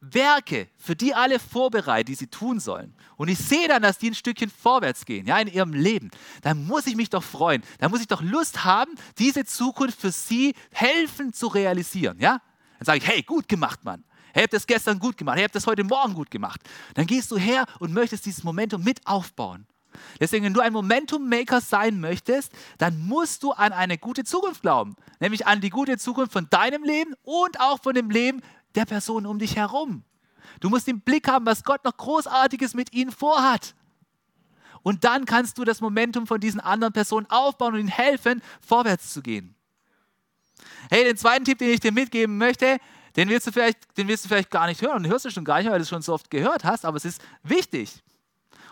Werke für die alle vorbereitet, die sie tun sollen. Und ich sehe dann, dass die ein Stückchen vorwärts gehen, ja, in ihrem Leben. Dann muss ich mich doch freuen. Dann muss ich doch Lust haben, diese Zukunft für sie helfen zu realisieren, ja. Dann sage ich, hey, gut gemacht, Mann. Hey, habt das gestern gut gemacht. Ihr habt das heute Morgen gut gemacht. Dann gehst du her und möchtest dieses Momentum mit aufbauen. Deswegen, wenn du ein Momentum-Maker sein möchtest, dann musst du an eine gute Zukunft glauben. Nämlich an die gute Zukunft von deinem Leben und auch von dem Leben der Person um dich herum. Du musst den Blick haben, was Gott noch Großartiges mit ihnen vorhat. Und dann kannst du das Momentum von diesen anderen Personen aufbauen und ihnen helfen, vorwärts zu gehen. Hey, den zweiten Tipp, den ich dir mitgeben möchte, den willst, du vielleicht, den willst du vielleicht gar nicht hören und hörst du schon gar nicht, weil du es schon so oft gehört hast, aber es ist wichtig.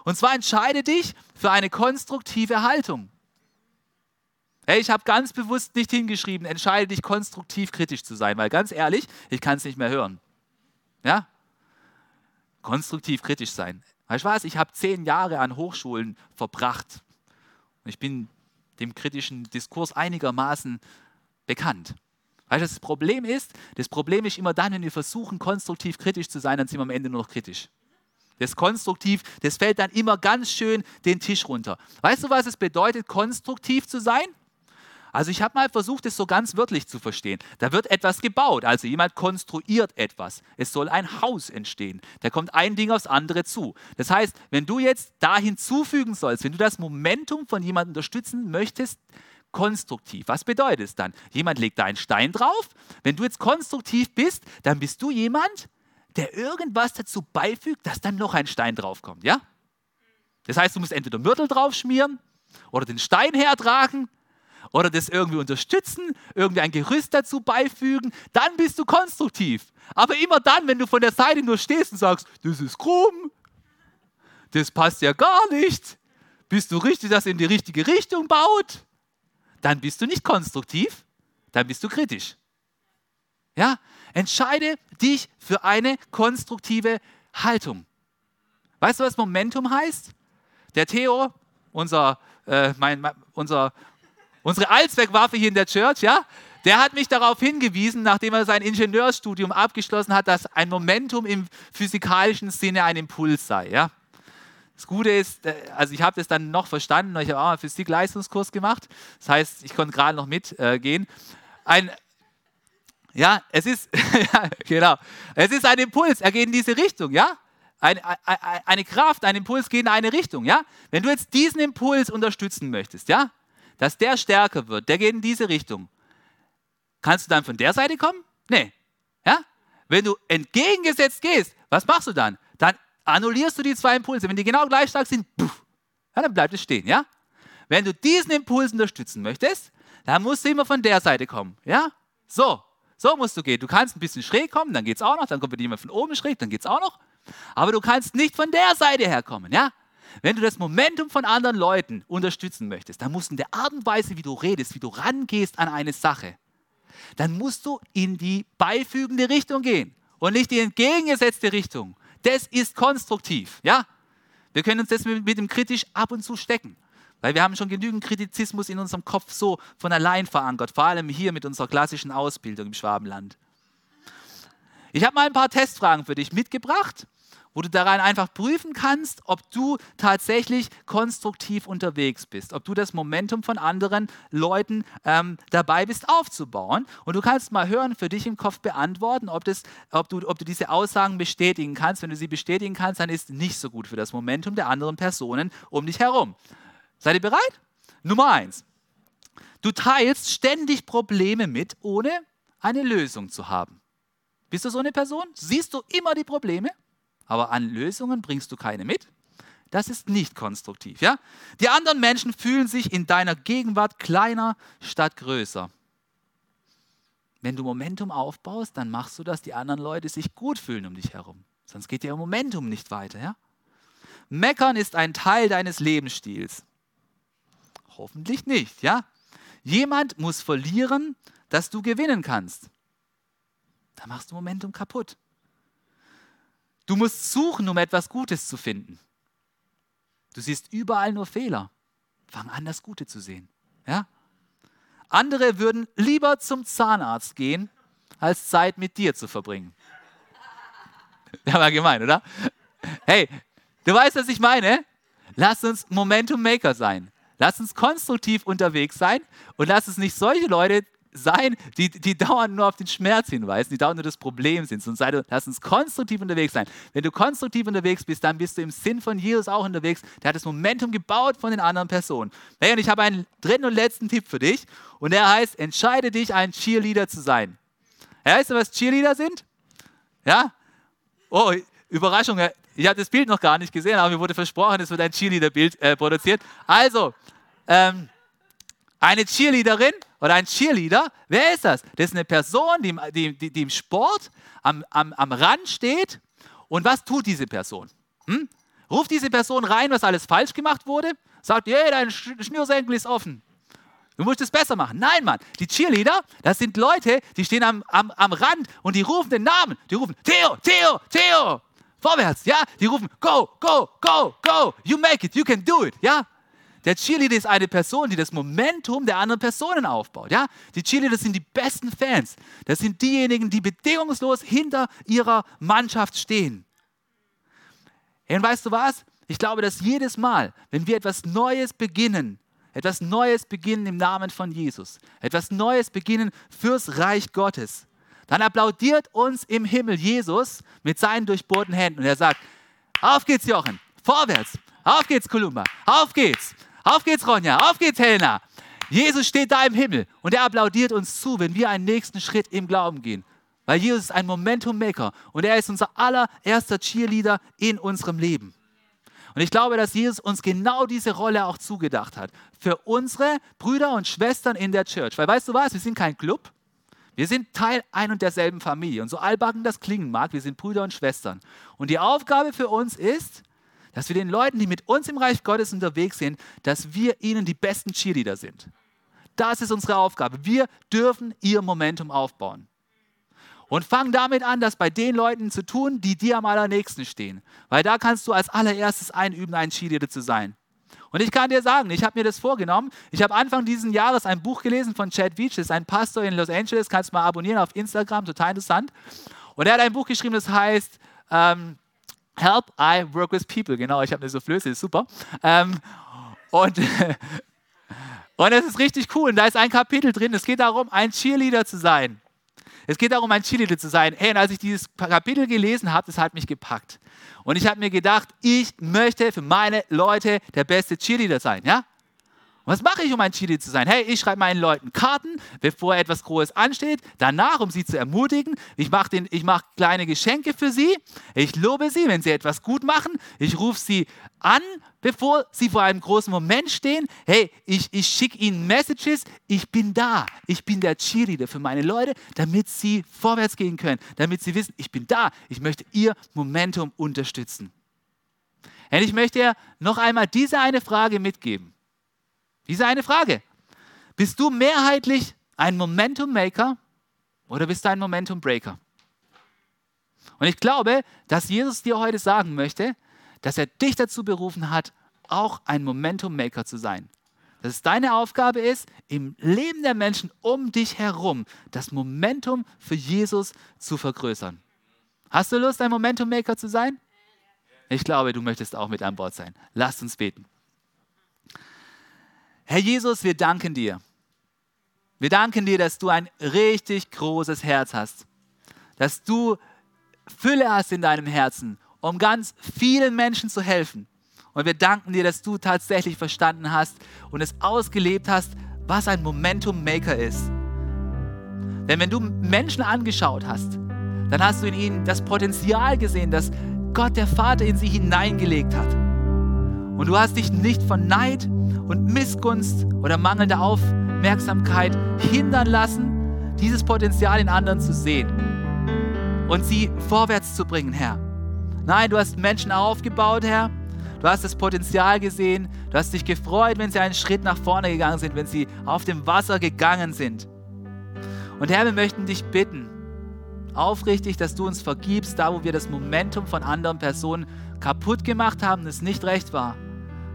Und zwar entscheide dich für eine konstruktive Haltung. Hey, ich habe ganz bewusst nicht hingeschrieben, entscheide dich konstruktiv kritisch zu sein, weil ganz ehrlich, ich kann es nicht mehr hören. Ja? Konstruktiv kritisch sein. Weißt du was? Ich habe zehn Jahre an Hochschulen verbracht. Und ich bin dem kritischen Diskurs einigermaßen bekannt. Weißt du, das Problem ist, das Problem ist immer dann, wenn wir versuchen, konstruktiv kritisch zu sein, dann sind wir am Ende nur noch kritisch. Das konstruktiv, das fällt dann immer ganz schön den Tisch runter. Weißt du, was es bedeutet, konstruktiv zu sein? Also ich habe mal versucht, es so ganz wörtlich zu verstehen. Da wird etwas gebaut, also jemand konstruiert etwas. Es soll ein Haus entstehen. Da kommt ein Ding aufs andere zu. Das heißt, wenn du jetzt da hinzufügen sollst, wenn du das Momentum von jemandem unterstützen möchtest, konstruktiv. Was bedeutet es dann? Jemand legt da einen Stein drauf. Wenn du jetzt konstruktiv bist, dann bist du jemand, der irgendwas dazu beifügt, dass dann noch ein Stein draufkommt, ja? Das heißt, du musst entweder Mörtel draufschmieren oder den Stein hertragen oder das irgendwie unterstützen, irgendwie ein Gerüst dazu beifügen, dann bist du konstruktiv. Aber immer dann, wenn du von der Seite nur stehst und sagst, das ist krumm, das passt ja gar nicht, bist du richtig, dass in die richtige Richtung baut, dann bist du nicht konstruktiv, dann bist du kritisch. Ja, entscheide dich für eine konstruktive Haltung. Weißt du, was Momentum heißt? Der Theo, unser, äh, mein, unser Unsere Allzweckwaffe hier in der Church, ja, der hat mich darauf hingewiesen, nachdem er sein Ingenieurstudium abgeschlossen hat, dass ein Momentum im physikalischen Sinne ein Impuls sei. Ja. Das Gute ist, äh, also ich habe das dann noch verstanden, ich habe auch einen Physik-Leistungskurs gemacht, das heißt, ich konnte gerade noch mitgehen. Ein, ja, es ist, ja, genau, es ist ein Impuls, er geht in diese Richtung, ja. Eine, eine, eine Kraft, ein Impuls geht in eine Richtung, ja. Wenn du jetzt diesen Impuls unterstützen möchtest, ja, dass der stärker wird, der geht in diese Richtung. Kannst du dann von der Seite kommen? Nee. Ja? Wenn du entgegengesetzt gehst, was machst du dann? Annullierst du die zwei Impulse. Wenn die genau gleich stark sind, puff, dann bleibt es stehen. Ja? Wenn du diesen Impuls unterstützen möchtest, dann musst du immer von der Seite kommen. Ja? So, so musst du gehen. Du kannst ein bisschen schräg kommen, dann geht es auch noch. Dann kommt jemand von oben schräg, dann geht es auch noch. Aber du kannst nicht von der Seite herkommen. Ja? Wenn du das Momentum von anderen Leuten unterstützen möchtest, dann musst du in der Art und Weise, wie du redest, wie du rangehst an eine Sache, dann musst du in die beifügende Richtung gehen und nicht die entgegengesetzte Richtung. Das ist konstruktiv, ja? Wir können uns das mit, mit dem kritisch ab und zu stecken, weil wir haben schon genügend Kritizismus in unserem Kopf so von allein verankert, vor allem hier mit unserer klassischen Ausbildung im Schwabenland. Ich habe mal ein paar Testfragen für dich mitgebracht wo du daran einfach prüfen kannst, ob du tatsächlich konstruktiv unterwegs bist, ob du das Momentum von anderen Leuten ähm, dabei bist aufzubauen. Und du kannst mal hören, für dich im Kopf beantworten, ob, das, ob, du, ob du diese Aussagen bestätigen kannst. Wenn du sie bestätigen kannst, dann ist nicht so gut für das Momentum der anderen Personen um dich herum. Seid ihr bereit? Nummer eins. Du teilst ständig Probleme mit, ohne eine Lösung zu haben. Bist du so eine Person? Siehst du immer die Probleme? Aber an Lösungen bringst du keine mit. Das ist nicht konstruktiv. Ja? Die anderen Menschen fühlen sich in deiner Gegenwart kleiner statt größer. Wenn du Momentum aufbaust, dann machst du, dass die anderen Leute sich gut fühlen um dich herum. Sonst geht ihr Momentum nicht weiter. Ja? Meckern ist ein Teil deines Lebensstils. Hoffentlich nicht. Ja? Jemand muss verlieren, dass du gewinnen kannst. Da machst du Momentum kaputt. Du musst suchen, um etwas Gutes zu finden. Du siehst überall nur Fehler. Fang an, das Gute zu sehen. Ja? Andere würden lieber zum Zahnarzt gehen, als Zeit mit dir zu verbringen. Der war gemein, oder? Hey, du weißt, was ich meine? Lass uns Momentum Maker sein. Lass uns konstruktiv unterwegs sein und lass uns nicht solche Leute sein, die, die dauernd nur auf den Schmerz hinweisen, die dauernd nur das Problem sind. Und sei, lass uns konstruktiv unterwegs sein. Wenn du konstruktiv unterwegs bist, dann bist du im Sinn von Jesus auch unterwegs. Der hat das Momentum gebaut von den anderen Personen. Hey, und ich habe einen dritten und letzten Tipp für dich. Und der heißt, entscheide dich, ein Cheerleader zu sein. Weißt du, was Cheerleader sind? Ja? Oh, Überraschung. Ich habe das Bild noch gar nicht gesehen, aber mir wurde versprochen, es wird ein Cheerleader-Bild äh, produziert. Also, ähm, Eine Cheerleaderin oder ein Cheerleader, wer ist das? Das ist eine Person, die, die, die, im Sport am, am, am Rand steht. Und was tut diese Person? Hm? Ruft diese Person rein, was alles falsch gemacht wurde? Sagt, hey, dein Schnürsenkel ist offen. Du musst es besser machen. Nein, Mann. Die Cheerleader, das sind Leute, die stehen am, am, am Rand und die rufen den Namen. Die rufen, Theo, Theo, Theo. Vorwärts, ja? Die rufen, go, go, go, go. You make it, you can do it, ja? Der Cheerleader ist eine Person, die das Momentum der anderen Personen aufbaut. Ja? Die Cheerleader sind die besten Fans. Das sind diejenigen, die bedingungslos hinter ihrer Mannschaft stehen. Und weißt du was? Ich glaube, dass jedes Mal, wenn wir etwas Neues beginnen, etwas Neues beginnen im Namen von Jesus, etwas Neues beginnen fürs Reich Gottes, dann applaudiert uns im Himmel Jesus mit seinen durchbohrten Händen und er sagt, auf geht's Jochen, vorwärts, auf geht's Kolumba, auf geht's, auf geht's Ronja, auf geht's Helena. Jesus steht da im Himmel und er applaudiert uns zu, wenn wir einen nächsten Schritt im Glauben gehen. Weil Jesus ist ein Momentum-Maker und er ist unser allererster Cheerleader in unserem Leben. Und ich glaube, dass Jesus uns genau diese Rolle auch zugedacht hat. Für unsere Brüder und Schwestern in der Church. Weil weißt du was, wir sind kein Club. Wir sind Teil ein und derselben Familie. Und so allbacken das klingen mag, wir sind Brüder und Schwestern. Und die Aufgabe für uns ist, dass wir den Leuten, die mit uns im Reich Gottes unterwegs sind, dass wir ihnen die besten Cheerleader sind. Das ist unsere Aufgabe. Wir dürfen ihr Momentum aufbauen. Und fang damit an, das bei den Leuten zu tun, die dir am allernächsten stehen. Weil da kannst du als allererstes einüben, ein Cheerleader zu sein. Und ich kann dir sagen, ich habe mir das vorgenommen. Ich habe Anfang dieses Jahres ein Buch gelesen von Chad ist ein Pastor in Los Angeles, kannst du mal abonnieren auf Instagram, total interessant. Und er hat ein Buch geschrieben, das heißt ähm, Help, I Work with People. Genau, ich habe eine Soufflöse, ist super. Ähm, und, und es ist richtig cool. Und da ist ein Kapitel drin, es geht darum, ein Cheerleader zu sein. Es geht darum, ein Cheerleader zu sein. Hey, und als ich dieses Kapitel gelesen habe, das hat mich gepackt. Und ich habe mir gedacht, ich möchte für meine Leute der beste Cheerleader sein, ja? Was mache ich, um ein Cheerleader zu sein? Hey, ich schreibe meinen Leuten Karten, bevor etwas Großes ansteht. Danach, um sie zu ermutigen, ich mache mach kleine Geschenke für sie. Ich lobe sie, wenn sie etwas gut machen. Ich rufe sie an, bevor sie vor einem großen Moment stehen. Hey, ich, ich schicke ihnen Messages. Ich bin da. Ich bin der Cheerleader für meine Leute, damit sie vorwärts gehen können. Damit sie wissen, ich bin da. Ich möchte ihr Momentum unterstützen. Und ich möchte noch einmal diese eine Frage mitgeben. Diese eine Frage. Bist du mehrheitlich ein Momentum Maker oder bist du ein Momentum Breaker? Und ich glaube, dass Jesus dir heute sagen möchte, dass er dich dazu berufen hat, auch ein Momentum Maker zu sein. Dass es deine Aufgabe ist, im Leben der Menschen um dich herum das Momentum für Jesus zu vergrößern. Hast du Lust, ein Momentum Maker zu sein? Ich glaube, du möchtest auch mit an Bord sein. Lasst uns beten. Herr Jesus, wir danken dir. Wir danken dir, dass du ein richtig großes Herz hast, dass du Fülle hast in deinem Herzen, um ganz vielen Menschen zu helfen. Und wir danken dir, dass du tatsächlich verstanden hast und es ausgelebt hast, was ein Momentum Maker ist. Denn wenn du Menschen angeschaut hast, dann hast du in ihnen das Potenzial gesehen, das Gott der Vater in sie hineingelegt hat. Und du hast dich nicht von Neid und Missgunst oder mangelnder Aufmerksamkeit hindern lassen, dieses Potenzial in anderen zu sehen und sie vorwärts zu bringen, Herr. Nein, du hast Menschen aufgebaut, Herr. Du hast das Potenzial gesehen. Du hast dich gefreut, wenn sie einen Schritt nach vorne gegangen sind, wenn sie auf dem Wasser gegangen sind. Und Herr, wir möchten dich bitten, aufrichtig, dass du uns vergibst, da wo wir das Momentum von anderen Personen kaputt gemacht haben es nicht recht war.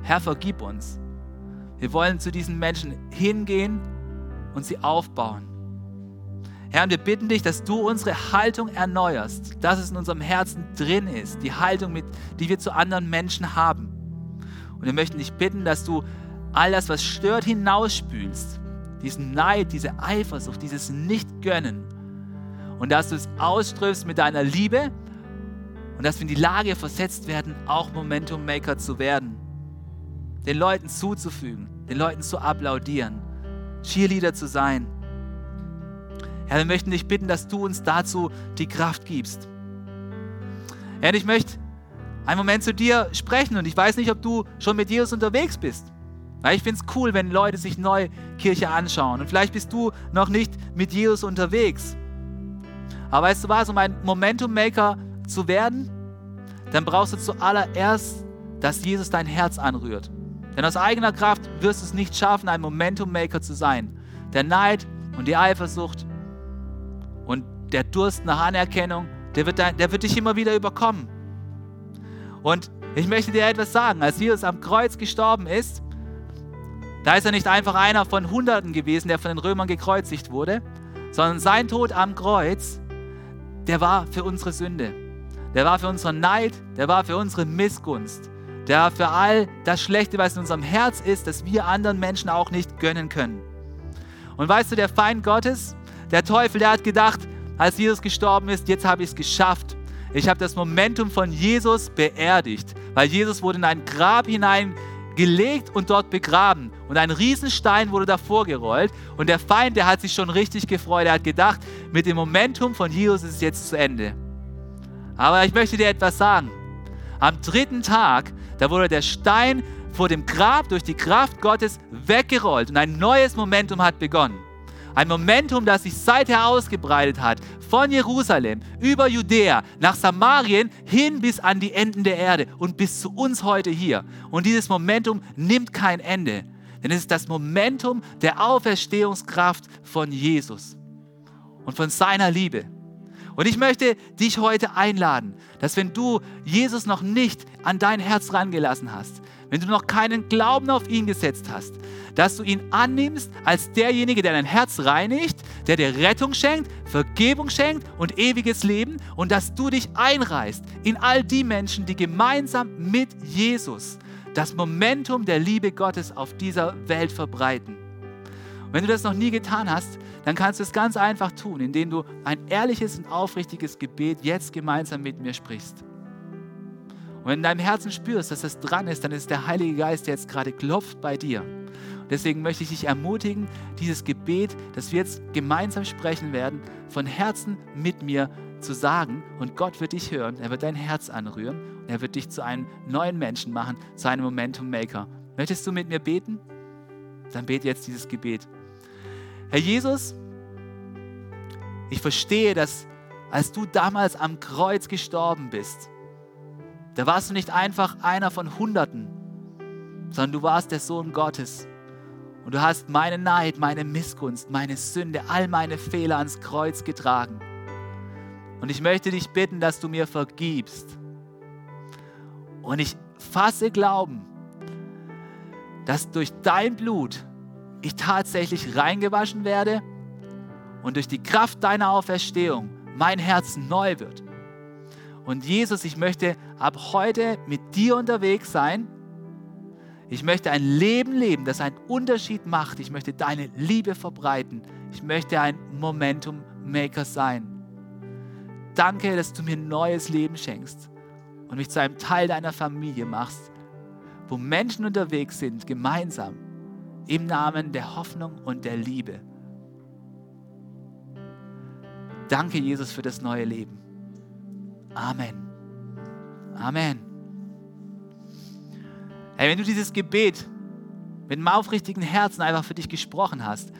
Herr, vergib uns. Wir wollen zu diesen Menschen hingehen und sie aufbauen. Herr, und wir bitten dich, dass du unsere Haltung erneuerst, dass es in unserem Herzen drin ist, die Haltung, mit, die wir zu anderen Menschen haben. Und wir möchten dich bitten, dass du all das, was stört, hinausspülst. Diesen Neid, diese Eifersucht, dieses Nicht-Gönnen. Und dass du es ausströmst mit deiner Liebe und dass wir in die Lage versetzt werden, auch Momentum Maker zu werden den Leuten zuzufügen, den Leuten zu applaudieren, Cheerleader zu sein. Herr, wir möchten dich bitten, dass du uns dazu die Kraft gibst. Herr, ich möchte einen Moment zu dir sprechen und ich weiß nicht, ob du schon mit Jesus unterwegs bist. Weil ich finde es cool, wenn Leute sich neu Kirche anschauen. Und vielleicht bist du noch nicht mit Jesus unterwegs. Aber weißt du was, um ein Momentum-Maker zu werden, dann brauchst du zuallererst, dass Jesus dein Herz anrührt. Denn aus eigener Kraft wirst du es nicht schaffen, ein Momentum-Maker zu sein. Der Neid und die Eifersucht und der Durst nach Anerkennung, der wird, der wird dich immer wieder überkommen. Und ich möchte dir etwas sagen. Als Jesus am Kreuz gestorben ist, da ist er nicht einfach einer von Hunderten gewesen, der von den Römern gekreuzigt wurde, sondern sein Tod am Kreuz, der war für unsere Sünde. Der war für unseren Neid, der war für unsere Missgunst. Der für all das Schlechte, was in unserem Herz ist, das wir anderen Menschen auch nicht gönnen können. Und weißt du, der Feind Gottes, der Teufel, der hat gedacht, als Jesus gestorben ist, jetzt habe ich es geschafft. Ich habe das Momentum von Jesus beerdigt, weil Jesus wurde in ein Grab hinein gelegt und dort begraben. Und ein Riesenstein wurde davor gerollt. Und der Feind, der hat sich schon richtig gefreut. Er hat gedacht, mit dem Momentum von Jesus ist es jetzt zu Ende. Aber ich möchte dir etwas sagen. Am dritten Tag, da wurde der Stein vor dem Grab durch die Kraft Gottes weggerollt und ein neues Momentum hat begonnen. Ein Momentum, das sich seither ausgebreitet hat, von Jerusalem über Judäa nach Samarien hin bis an die Enden der Erde und bis zu uns heute hier. Und dieses Momentum nimmt kein Ende, denn es ist das Momentum der Auferstehungskraft von Jesus und von seiner Liebe. Und ich möchte dich heute einladen, dass wenn du Jesus noch nicht an dein Herz rangelassen hast, wenn du noch keinen Glauben auf ihn gesetzt hast, dass du ihn annimmst als derjenige, der dein Herz reinigt, der dir Rettung schenkt, Vergebung schenkt und ewiges Leben und dass du dich einreißt in all die Menschen, die gemeinsam mit Jesus das Momentum der Liebe Gottes auf dieser Welt verbreiten. Wenn du das noch nie getan hast, dann kannst du es ganz einfach tun, indem du ein ehrliches und aufrichtiges Gebet jetzt gemeinsam mit mir sprichst. Und wenn du in deinem Herzen spürst, dass das dran ist, dann ist der Heilige Geist, der jetzt gerade klopft bei dir. Und deswegen möchte ich dich ermutigen, dieses Gebet, das wir jetzt gemeinsam sprechen werden, von Herzen mit mir zu sagen. Und Gott wird dich hören, er wird dein Herz anrühren und er wird dich zu einem neuen Menschen machen, zu einem Momentum Maker. Möchtest du mit mir beten? Dann bete jetzt dieses Gebet. Herr Jesus, ich verstehe, dass als du damals am Kreuz gestorben bist, da warst du nicht einfach einer von Hunderten, sondern du warst der Sohn Gottes. Und du hast meine Neid, meine Missgunst, meine Sünde, all meine Fehler ans Kreuz getragen. Und ich möchte dich bitten, dass du mir vergibst. Und ich fasse Glauben, dass durch dein Blut ich tatsächlich reingewaschen werde und durch die Kraft deiner Auferstehung mein Herz neu wird. Und Jesus, ich möchte ab heute mit dir unterwegs sein. Ich möchte ein Leben leben, das einen Unterschied macht. Ich möchte deine Liebe verbreiten. Ich möchte ein Momentum Maker sein. Danke, dass du mir neues Leben schenkst und mich zu einem Teil deiner Familie machst, wo Menschen unterwegs sind, gemeinsam, im Namen der Hoffnung und der Liebe. Danke, Jesus, für das neue Leben. Amen. Amen. Hey, wenn du dieses Gebet mit einem aufrichtigen Herzen einfach für dich gesprochen hast,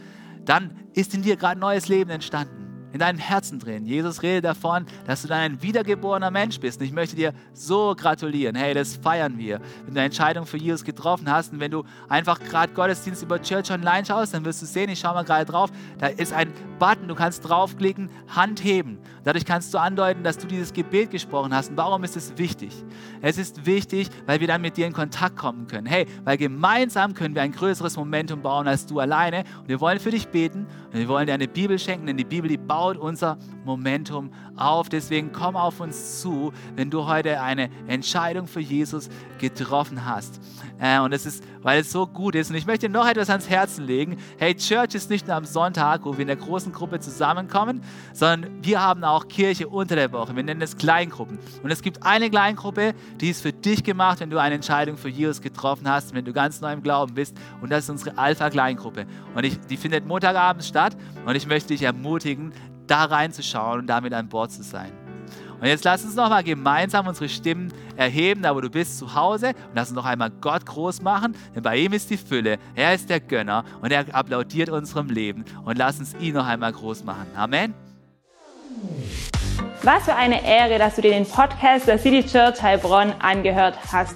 dann ist in dir gerade neues Leben entstanden in deinem Herzen drin. Jesus redet davon, dass du dann ein wiedergeborener Mensch bist. Und ich möchte dir so gratulieren. Hey, das feiern wir. Wenn du eine Entscheidung für Jesus getroffen hast und wenn du einfach gerade Gottesdienst über Church Online schaust, dann wirst du sehen, ich schaue mal gerade drauf, da ist ein Button, du kannst draufklicken, Hand heben. Dadurch kannst du andeuten, dass du dieses Gebet gesprochen hast. Und warum ist es wichtig? Es ist wichtig, weil wir dann mit dir in Kontakt kommen können. Hey, weil gemeinsam können wir ein größeres Momentum bauen als du alleine. Und wir wollen für dich beten und wir wollen dir eine Bibel schenken, denn die Bibel, die baut baut unser Momentum auf. Deswegen komm auf uns zu, wenn du heute eine Entscheidung für Jesus getroffen hast. Äh, und es ist, weil es so gut ist. Und ich möchte noch etwas ans Herzen legen. Hey, Church ist nicht nur am Sonntag, wo wir in der großen Gruppe zusammenkommen, sondern wir haben auch Kirche unter der Woche. Wir nennen es Kleingruppen. Und es gibt eine Kleingruppe, die ist für dich gemacht, wenn du eine Entscheidung für Jesus getroffen hast, wenn du ganz neu im Glauben bist. Und das ist unsere Alpha-Kleingruppe. Und ich, die findet Montagabends statt. Und ich möchte dich ermutigen, da reinzuschauen und damit an Bord zu sein. Und jetzt lass uns nochmal gemeinsam unsere Stimmen erheben, da wo du bist, zu Hause. Und lass uns noch einmal Gott groß machen, denn bei ihm ist die Fülle. Er ist der Gönner und er applaudiert unserem Leben. Und lass uns ihn noch einmal groß machen. Amen. Was für eine Ehre, dass du dir den Podcast der City Church Heilbronn angehört hast.